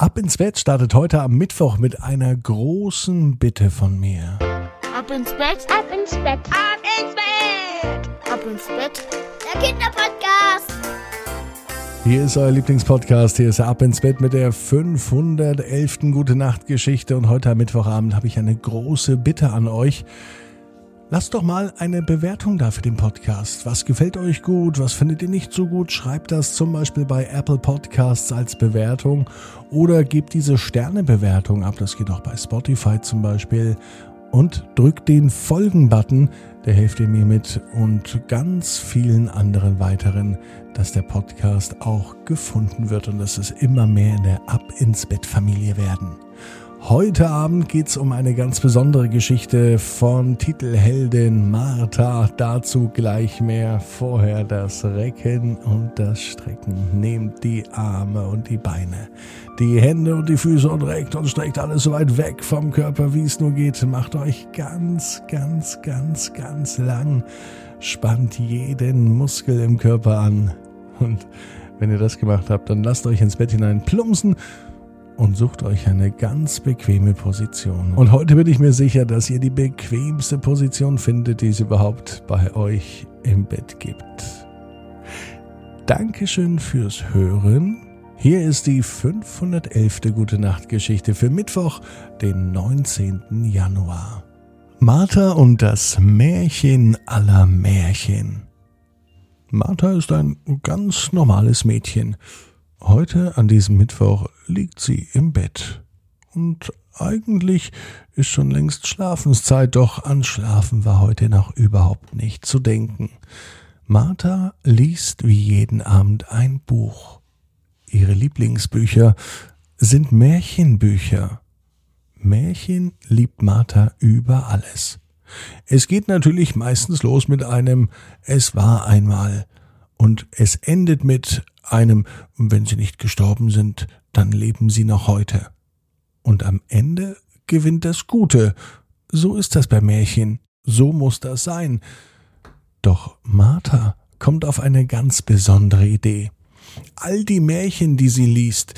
Ab ins Bett startet heute am Mittwoch mit einer großen Bitte von mir. Ab ins Bett, Ab ins Bett. Ab ins Bett! ab ins Bett. Der Kinderpodcast. Hier ist euer Lieblingspodcast. Hier ist Ab ins Bett mit der 511. Gute Nacht Geschichte. Und heute am Mittwochabend habe ich eine große Bitte an euch. Lasst doch mal eine Bewertung da für den Podcast. Was gefällt euch gut? Was findet ihr nicht so gut? Schreibt das zum Beispiel bei Apple Podcasts als Bewertung oder gebt diese Sternebewertung ab. Das geht auch bei Spotify zum Beispiel. Und drückt den Folgen-Button. Der hilft ihr mir mit und ganz vielen anderen weiteren, dass der Podcast auch gefunden wird und dass es immer mehr in der Ab ins Bett Familie werden. Heute Abend geht's um eine ganz besondere Geschichte von Titelheldin Martha. Dazu gleich mehr. Vorher das Recken und das Strecken. Nehmt die Arme und die Beine, die Hände und die Füße und reckt und streckt alles so weit weg vom Körper, wie es nur geht. Macht euch ganz, ganz, ganz, ganz lang. Spannt jeden Muskel im Körper an. Und wenn ihr das gemacht habt, dann lasst euch ins Bett hinein plumpsen und sucht euch eine ganz bequeme Position. Und heute bin ich mir sicher, dass ihr die bequemste Position findet, die es überhaupt bei euch im Bett gibt. Dankeschön fürs Hören. Hier ist die 511. Gute Nacht Geschichte für Mittwoch, den 19. Januar. Martha und das Märchen aller Märchen. Martha ist ein ganz normales Mädchen. Heute an diesem Mittwoch liegt sie im Bett. Und eigentlich ist schon längst Schlafenszeit, doch an Schlafen war heute noch überhaupt nicht zu denken. Martha liest wie jeden Abend ein Buch. Ihre Lieblingsbücher sind Märchenbücher. Märchen liebt Martha über alles. Es geht natürlich meistens los mit einem Es war einmal und es endet mit einem, wenn sie nicht gestorben sind, dann leben sie noch heute. Und am Ende gewinnt das Gute. So ist das bei Märchen. So muss das sein. Doch Martha kommt auf eine ganz besondere Idee. All die Märchen, die sie liest,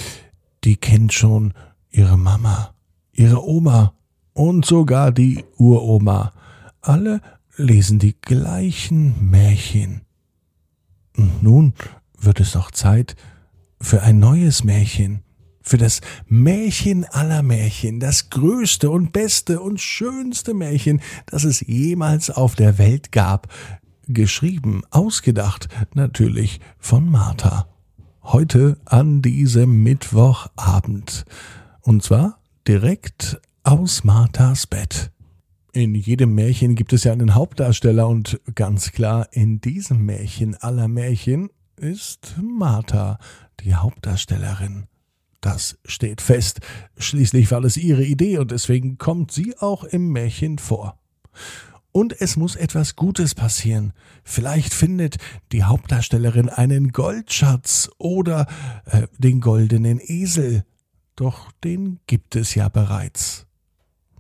die kennt schon ihre Mama, ihre Oma und sogar die Uroma. Alle lesen die gleichen Märchen. Und nun wird es doch Zeit für ein neues Märchen, für das Märchen aller Märchen, das größte und beste und schönste Märchen, das es jemals auf der Welt gab, geschrieben, ausgedacht, natürlich von Martha. Heute an diesem Mittwochabend. Und zwar direkt aus Marthas Bett. In jedem Märchen gibt es ja einen Hauptdarsteller und ganz klar in diesem Märchen aller Märchen ist Martha die Hauptdarstellerin. Das steht fest. Schließlich war es ihre Idee und deswegen kommt sie auch im Märchen vor. Und es muss etwas Gutes passieren. Vielleicht findet die Hauptdarstellerin einen Goldschatz oder äh, den goldenen Esel. Doch den gibt es ja bereits.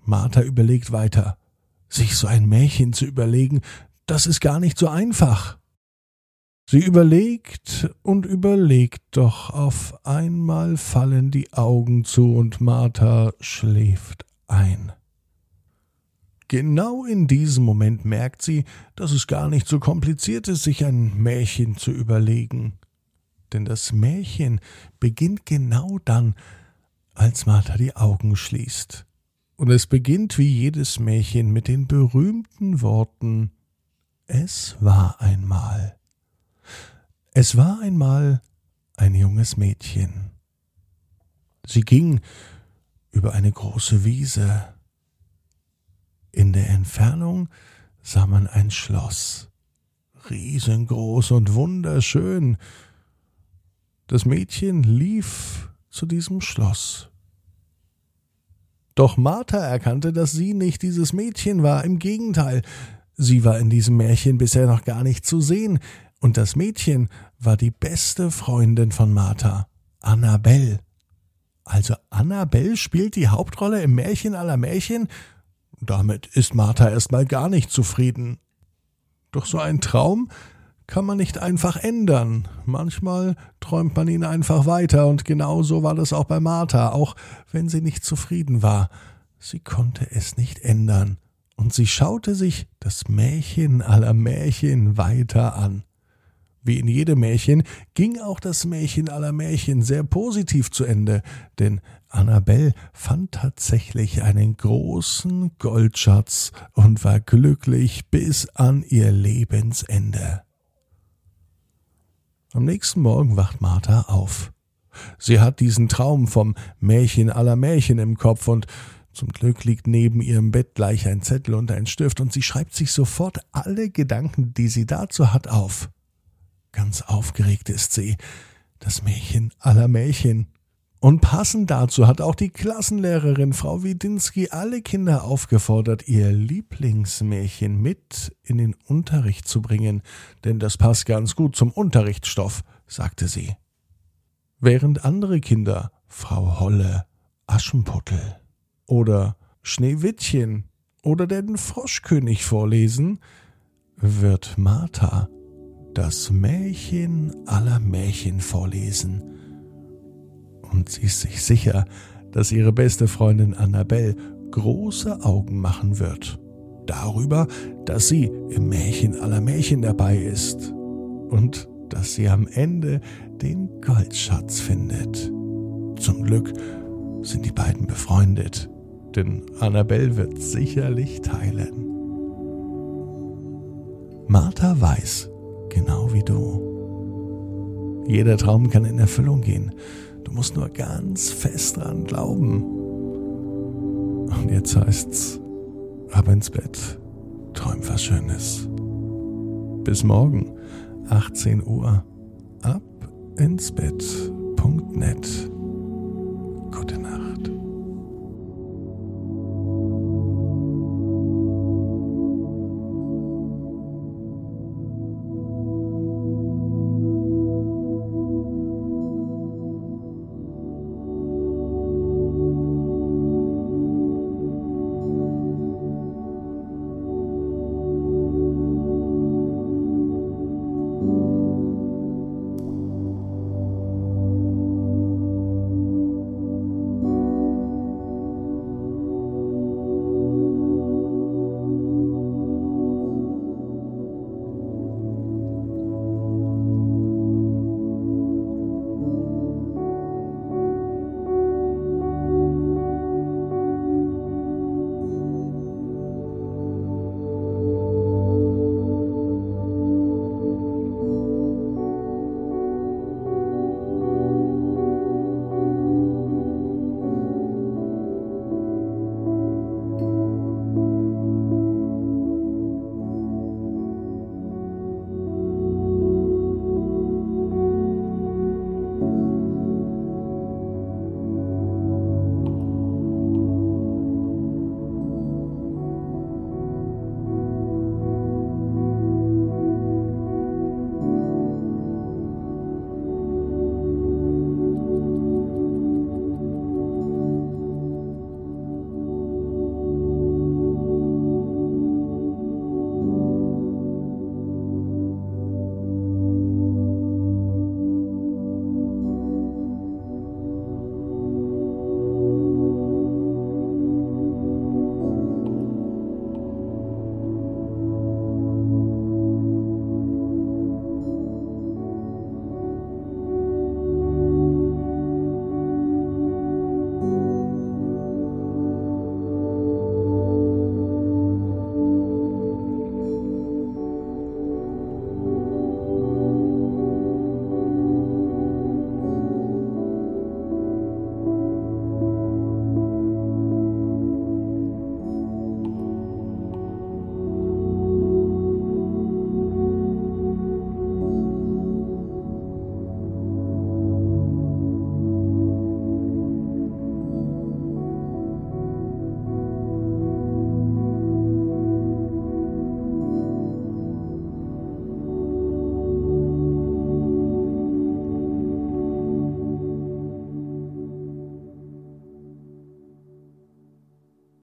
Martha überlegt weiter. Sich so ein Märchen zu überlegen, das ist gar nicht so einfach. Sie überlegt und überlegt, doch auf einmal fallen die Augen zu und Martha schläft ein. Genau in diesem Moment merkt sie, dass es gar nicht so kompliziert ist, sich ein Märchen zu überlegen. Denn das Märchen beginnt genau dann, als Martha die Augen schließt. Und es beginnt wie jedes Märchen mit den berühmten Worten Es war einmal. Es war einmal ein junges Mädchen. Sie ging über eine große Wiese. In der Entfernung sah man ein Schloss, riesengroß und wunderschön. Das Mädchen lief zu diesem Schloss. Doch Martha erkannte, dass sie nicht dieses Mädchen war, im Gegenteil, sie war in diesem Märchen bisher noch gar nicht zu sehen, und das Mädchen war die beste Freundin von Martha, Annabelle. Also Annabelle spielt die Hauptrolle im Märchen aller Märchen? Damit ist Martha erstmal gar nicht zufrieden. Doch so ein Traum kann man nicht einfach ändern. Manchmal träumt man ihn einfach weiter und genau so war das auch bei Martha, auch wenn sie nicht zufrieden war. Sie konnte es nicht ändern und sie schaute sich das Märchen aller Märchen weiter an. Wie in jedem Märchen ging auch das Märchen aller Märchen sehr positiv zu Ende, denn Annabelle fand tatsächlich einen großen Goldschatz und war glücklich bis an ihr Lebensende. Am nächsten Morgen wacht Martha auf. Sie hat diesen Traum vom Märchen aller Märchen im Kopf und zum Glück liegt neben ihrem Bett gleich ein Zettel und ein Stift und sie schreibt sich sofort alle Gedanken, die sie dazu hat, auf. Ganz aufgeregt ist sie, das Märchen aller Märchen. Und passend dazu hat auch die Klassenlehrerin Frau Widinski alle Kinder aufgefordert, ihr Lieblingsmärchen mit in den Unterricht zu bringen, denn das passt ganz gut zum Unterrichtsstoff, sagte sie. Während andere Kinder Frau Holle, Aschenputtel oder Schneewittchen oder den Froschkönig vorlesen, wird Martha das Märchen aller Märchen vorlesen. Und sie ist sich sicher, dass ihre beste Freundin Annabelle große Augen machen wird. Darüber, dass sie im Märchen aller Märchen dabei ist. Und dass sie am Ende den Goldschatz findet. Zum Glück sind die beiden befreundet, denn Annabelle wird sicherlich teilen. Martha weiß, genau wie du. Jeder Traum kann in Erfüllung gehen. Du musst nur ganz fest dran glauben. Und jetzt heißt's, ab ins Bett, träum was Schönes. Bis morgen, 18 Uhr, ab ins Bett.net.